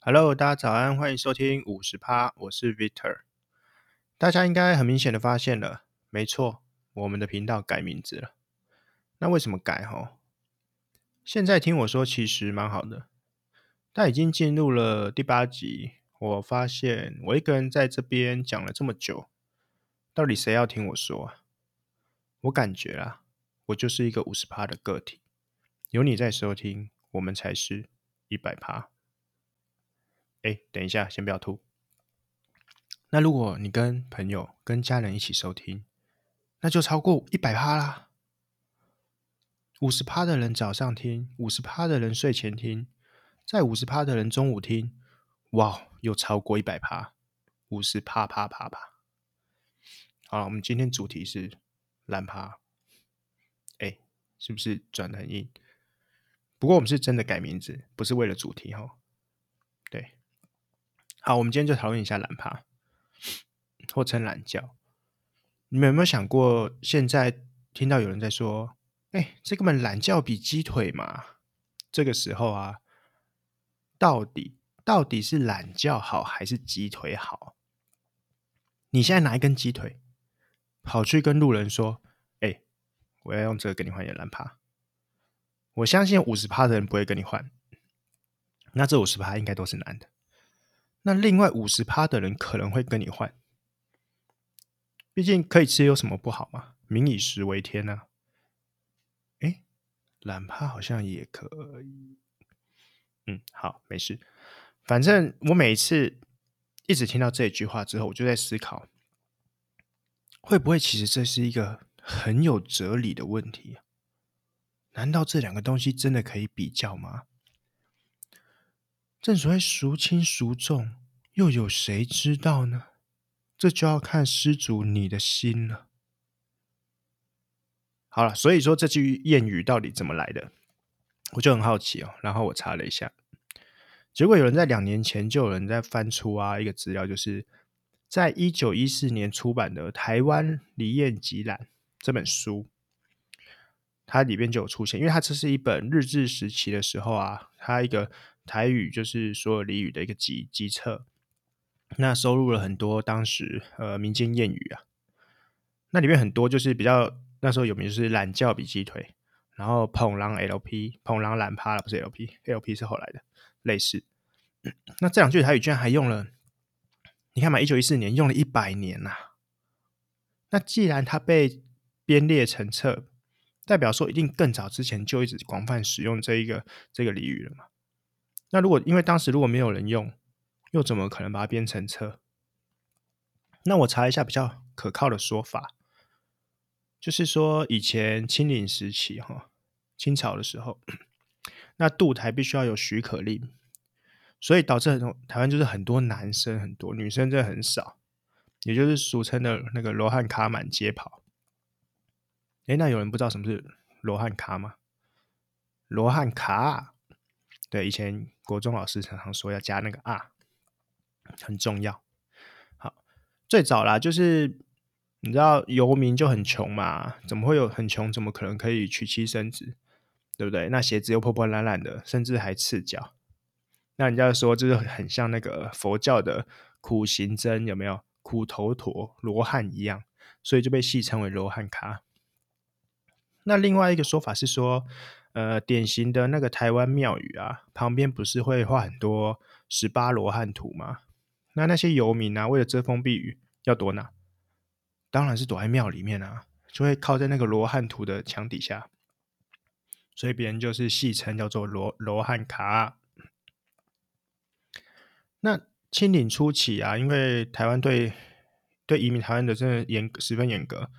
Hello，大家早安，欢迎收听五十趴，我是 Victor。大家应该很明显的发现了，没错，我们的频道改名字了。那为什么改？齁，现在听我说，其实蛮好的。但已经进入了第八集，我发现我一个人在这边讲了这么久，到底谁要听我说啊？我感觉啊，我就是一个五十趴的个体，有你在收听，我们才是一百趴。哎，等一下，先不要吐。那如果你跟朋友、跟家人一起收听，那就超过一百趴啦。五十趴的人早上听，五十趴的人睡前听，在五十趴的人中午听，哇，又超过一百趴，五十趴趴趴趴。好了，我们今天主题是懒趴。哎，是不是转的很硬？不过我们是真的改名字，不是为了主题哈。对。好，我们今天就讨论一下懒趴，或称懒觉。你们有没有想过，现在听到有人在说：“哎，这个嘛懒觉比鸡腿嘛？”这个时候啊，到底到底是懒觉好还是鸡腿好？你现在拿一根鸡腿，跑去跟路人说：“哎，我要用这个跟你换一个懒趴。”我相信五十趴的人不会跟你换，那这五十趴应该都是男的。那另外五十趴的人可能会跟你换，毕竟可以吃有什么不好嘛？民以食为天呐、啊。哎，懒趴好像也可以。嗯，好，没事。反正我每次一直听到这句话之后，我就在思考，会不会其实这是一个很有哲理的问题？难道这两个东西真的可以比较吗？正所谓孰轻孰重，又有谁知道呢？这就要看施主你的心了。好了，所以说这句谚语到底怎么来的，我就很好奇哦。然后我查了一下，结果有人在两年前就有人在翻出啊一个资料，就是在一九一四年出版的《台湾俚谚集览》这本书。它里边就有出现，因为它这是一本日治时期的时候啊，它一个台语就是所有俚语的一个集集册，那收录了很多当时呃民间谚语啊，那里面很多就是比较那时候有名就是懒觉比鸡腿，然后捧狼 LP 捧狼懒趴了不是 LP，LP 是后来的类似，那这两句台语居然还用了，你看嘛，一九一四年用了一百年呐、啊，那既然它被编列成册。代表说，一定更早之前就一直广泛使用这一个这个俚语了嘛？那如果因为当时如果没有人用，又怎么可能把它编成车？那我查一下比较可靠的说法，就是说以前清领时期哈，清朝的时候，那渡台必须要有许可令，所以导致很多台湾就是很多男生很多，女生真的很少，也就是俗称的那个罗汉卡满街跑。哎，那有人不知道什么是罗汉卡吗？罗汉卡，对，以前国中老师常常说要加那个啊，很重要。好，最早啦，就是你知道游民就很穷嘛，怎么会有很穷？怎么可能可以娶妻生子？对不对？那鞋子又破破烂烂的，甚至还赤脚。那人家说就是很像那个佛教的苦行僧，有没有？苦头陀罗汉一样，所以就被戏称为罗汉咖。那另外一个说法是说，呃，典型的那个台湾庙宇啊，旁边不是会画很多十八罗汉图吗？那那些游民啊，为了遮风避雨，要躲哪？当然是躲在庙里面啊，就会靠在那个罗汉图的墙底下，所以别人就是戏称叫做罗罗汉卡。那清领初期啊，因为台湾对对移民台湾的真的严十分严格。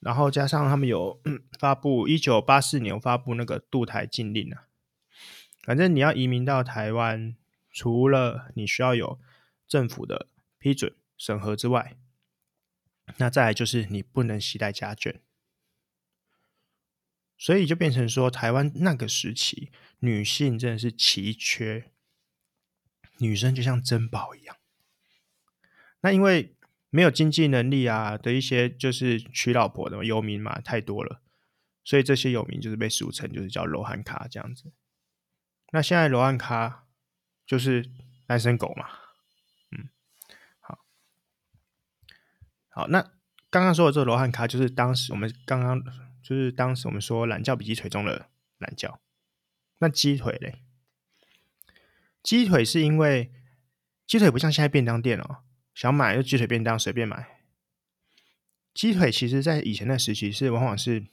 然后加上他们有发布一九八四年发布那个渡台禁令啊，反正你要移民到台湾，除了你需要有政府的批准审核之外，那再来就是你不能携带家眷，所以就变成说台湾那个时期女性真的是奇缺，女生就像珍宝一样。那因为。没有经济能力啊的一些就是娶老婆的游民嘛，太多了，所以这些游民就是被俗称就是叫罗汉卡这样子。那现在罗汉卡就是单身狗嘛。嗯，好，好，那刚刚说的这个罗汉卡，就是当时我们刚刚就是当时我们说懒觉比鸡腿中的懒觉。那鸡腿嘞？鸡腿是因为鸡腿不像现在便当店哦，想买就鸡腿便当随便买。鸡腿其实在以前的时期是往往是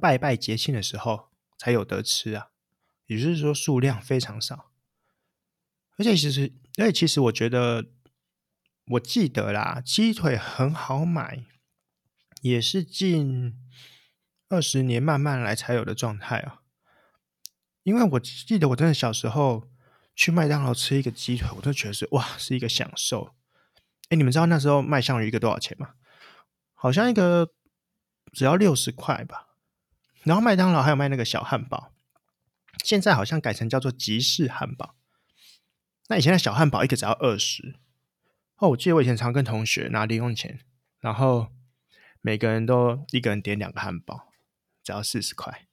拜拜节庆的时候才有得吃啊，也就是说数量非常少。而且其实，而且其实我觉得，我记得啦，鸡腿很好买，也是近二十年慢慢来才有的状态啊。因为我记得我真的小时候去麦当劳吃一个鸡腿，我都觉得是哇，是一个享受。哎，你们知道那时候卖香鱼一个多少钱吗？好像一个只要六十块吧。然后麦当劳还有卖那个小汉堡，现在好像改成叫做吉士汉堡。那以前的小汉堡一个只要二十。哦，我记得我以前常跟同学拿零用钱，然后每个人都一个人点两个汉堡，只要四十块，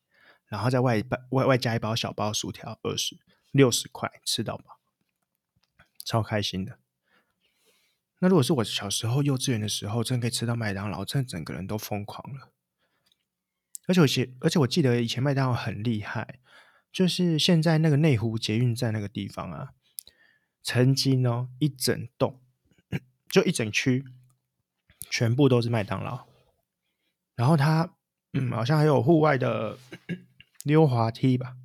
然后再外外外加一包小包薯条，二十六十块吃到饱，超开心的。那如果是我小时候幼稚园的时候，真可以吃到麦当劳，真的整个人都疯狂了。而且我记，而且我记得以前麦当劳很厉害，就是现在那个内湖捷运站那个地方啊，曾经哦一整栋，就一整区，全部都是麦当劳。然后它，嗯，好像还有户外的 溜滑梯吧，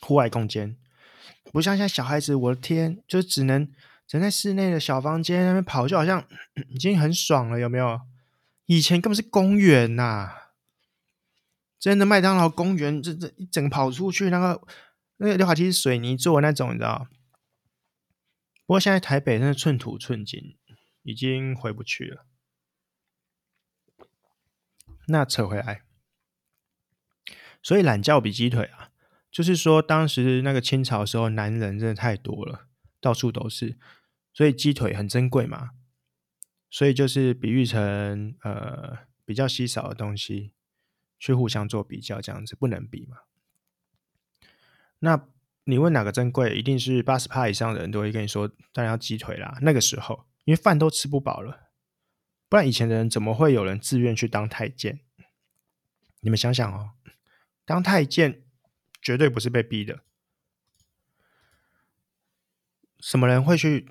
户外空间，不像现在小孩子，我的天，就只能。整在室内的小房间那边跑，就好像已经很爽了，有没有？以前根本是公园呐、真的麦当劳公园，这这一整跑出去，那个那个溜滑梯是水泥做的那种，你知道？不过现在台北真的寸土寸金，已经回不去了。那扯回来，所以懒觉比鸡腿啊，就是说当时那个清朝的时候，男人真的太多了，到处都是。所以鸡腿很珍贵嘛，所以就是比喻成呃比较稀少的东西，去互相做比较，这样子不能比嘛。那你问哪个珍贵，一定是八十趴以上的人都会跟你说，当然要鸡腿啦。那个时候因为饭都吃不饱了，不然以前的人怎么会有人自愿去当太监？你们想想哦，当太监绝对不是被逼的，什么人会去？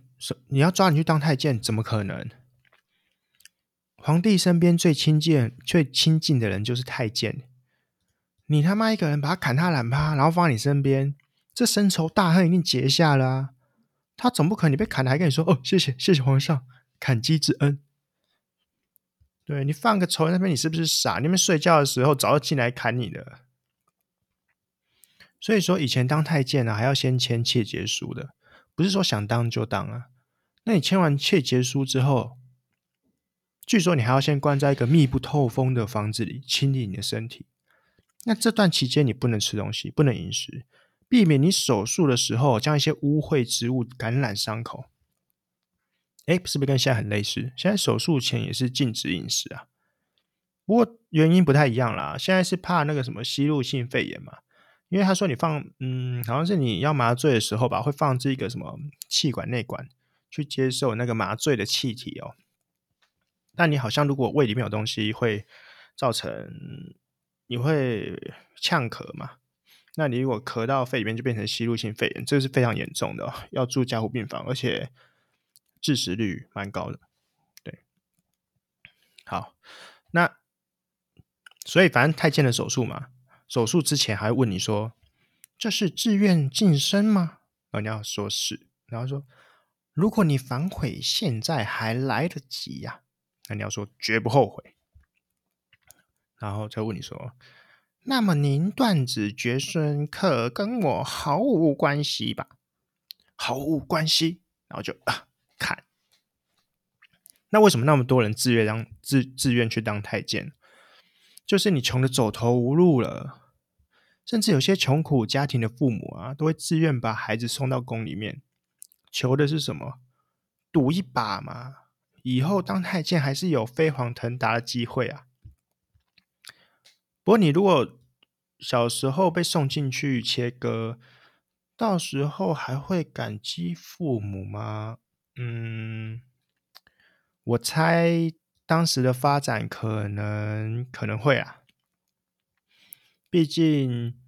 你要抓你去当太监，怎么可能？皇帝身边最亲近、最亲近的人就是太监。你他妈一个人把他砍他懒趴，然后放你身边，这深仇大恨一定结下了！他总不可能你被砍了还跟你说：“哦，谢谢谢谢皇上，砍鸡之恩。”对，你放个仇人那边，你是不是傻？你们睡觉的时候早就进来砍你的。所以说，以前当太监呢、还要先签切结书的。不是说想当就当啊，那你签完切结书之后，据说你还要先关在一个密不透风的房子里清理你的身体。那这段期间你不能吃东西，不能饮食，避免你手术的时候将一些污秽之物感染伤口。哎，是不是跟现在很类似？现在手术前也是禁止饮食啊，不过原因不太一样啦。现在是怕那个什么吸入性肺炎嘛。因为他说你放，嗯，好像是你要麻醉的时候吧，会放置一个什么气管内管去接受那个麻醉的气体哦。但你好像如果胃里面有东西，会造成你会呛咳嘛？那你如果咳到肺里面，就变成吸入性肺炎，这个是非常严重的哦，要住加护病房，而且致死率蛮高的。对，好，那所以反正太监的手术嘛。手术之前还问你说：“这是自愿净身吗？”然后你要说是，然后说：“如果你反悔，现在还来得及呀。”那你要说绝不后悔。然后再问你说：“那么您断子绝孙，可跟我毫无关系吧？”毫无关系。然后就啊，看。那为什么那么多人自愿当自自愿去当太监？就是你穷的走投无路了，甚至有些穷苦家庭的父母啊，都会自愿把孩子送到宫里面，求的是什么？赌一把嘛，以后当太监还是有飞黄腾达的机会啊。不过你如果小时候被送进去切割，到时候还会感激父母吗？嗯，我猜当时的发展可能可能会啊。毕竟，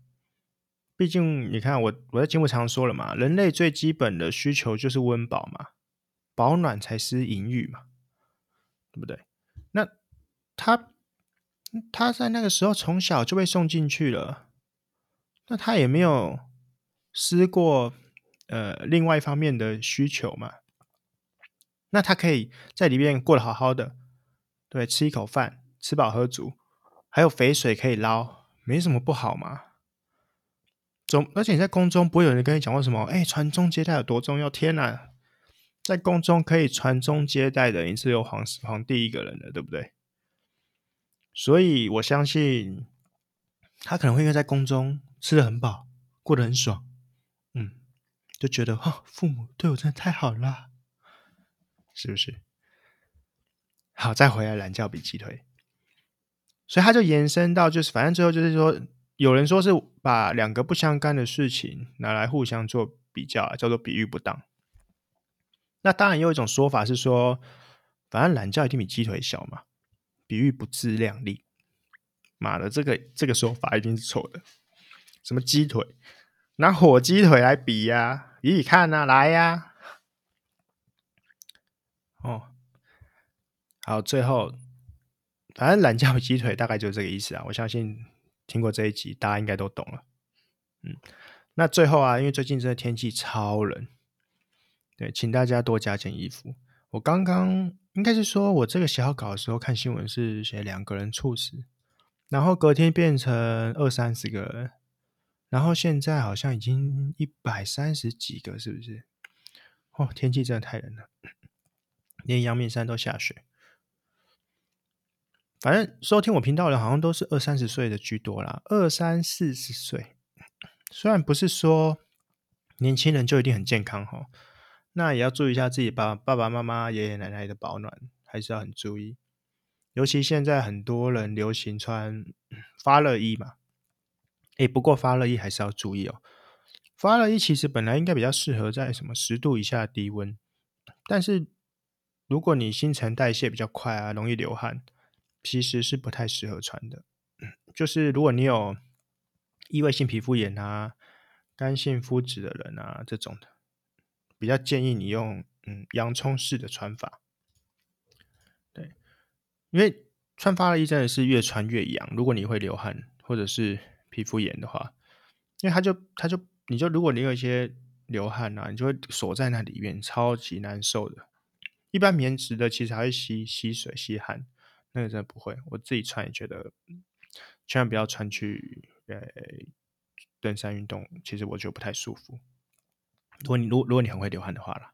毕竟你看我我在节目常说了嘛，人类最基本的需求就是温饱嘛，保暖才思淫欲嘛，对不对？那他他在那个时候从小就被送进去了，那他也没有。思过，呃，另外一方面的需求嘛，那他可以在里面过得好好的，对，吃一口饭，吃饱喝足，还有肥水可以捞，没什么不好嘛。总而且你在宫中不会有人跟你讲过什么，哎，传宗接代有多重要？天哪，在宫中可以传宗接代的，你是有皇皇帝一个人的，对不对？所以我相信他可能会因为在宫中吃得很饱，过得很爽。嗯，就觉得哦，父母对我真的太好了，是不是？好，再回来懒觉比鸡腿，所以他就延伸到，就是反正最后就是说，有人说是把两个不相干的事情拿来互相做比较，叫做比喻不当。那当然也有一种说法是说，反正懒觉一定比鸡腿小嘛，比喻不自量力。妈的，这个这个说法一定是错的。什么鸡腿？拿火鸡腿来比呀、啊，比比看呐、啊，来呀、哦，好，最后，反正懒觉鸡腿大概就是这个意思啊。我相信听过这一集，大家应该都懂了。嗯，那最后啊，因为最近真的天气超冷，对，请大家多加件衣服。我刚刚应该是说我这个写好稿的时候看新闻是写两个人猝死，然后隔天变成二三十个人。然后现在好像已经一百三十几个，是不是？哦，天气真的太冷了，连阳明山都下雪。反正收听我频道的，好像都是二三十岁的居多啦，二三四十岁。虽然不是说年轻人就一定很健康哈，那也要注意一下自己爸爸爸妈妈、爷爷奶奶的保暖，还是要很注意。尤其现在很多人流行穿发热衣嘛。诶，不过发热衣还是要注意哦。发热衣其实本来应该比较适合在什么十度以下的低温，但是如果你新陈代谢比较快啊，容易流汗，其实是不太适合穿的。就是如果你有异位性皮肤炎啊、干性肤质的人啊这种的，比较建议你用嗯洋葱式的穿法。对，因为穿发热衣真的是越穿越痒，如果你会流汗或者是。皮肤炎的话，因为它就它就你就如果你有一些流汗啊，你就会锁在那里面，超级难受的。一般棉质的其实还会吸吸水吸汗，那个真的不会。我自己穿也觉得，千万不要穿去呃登山运动，其实我觉得不太舒服。如果你如果如果你很会流汗的话啦，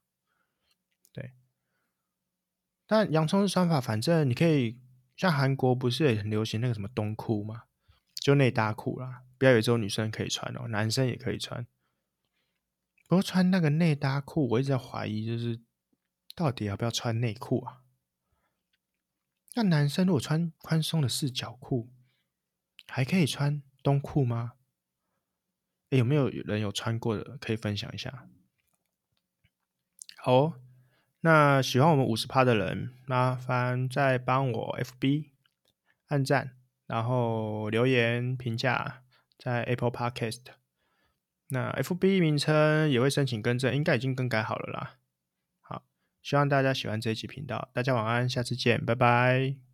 对。但洋葱式穿法，反正你可以像韩国不是也很流行那个什么冬裤吗？就内搭裤啦，不要以为只有女生可以穿哦，男生也可以穿。不过穿那个内搭裤，我一直在怀疑，就是到底要不要穿内裤啊？那男生如果穿宽松的四角裤，还可以穿冬裤吗？有没有人有穿过的可以分享一下？好，那喜欢我们五十趴的人，麻烦再帮我 FB 按赞。然后留言评价在 Apple Podcast，那 FB 名称也会申请更正，应该已经更改好了啦。希望大家喜欢这一期频道，大家晚安，下次见，拜拜。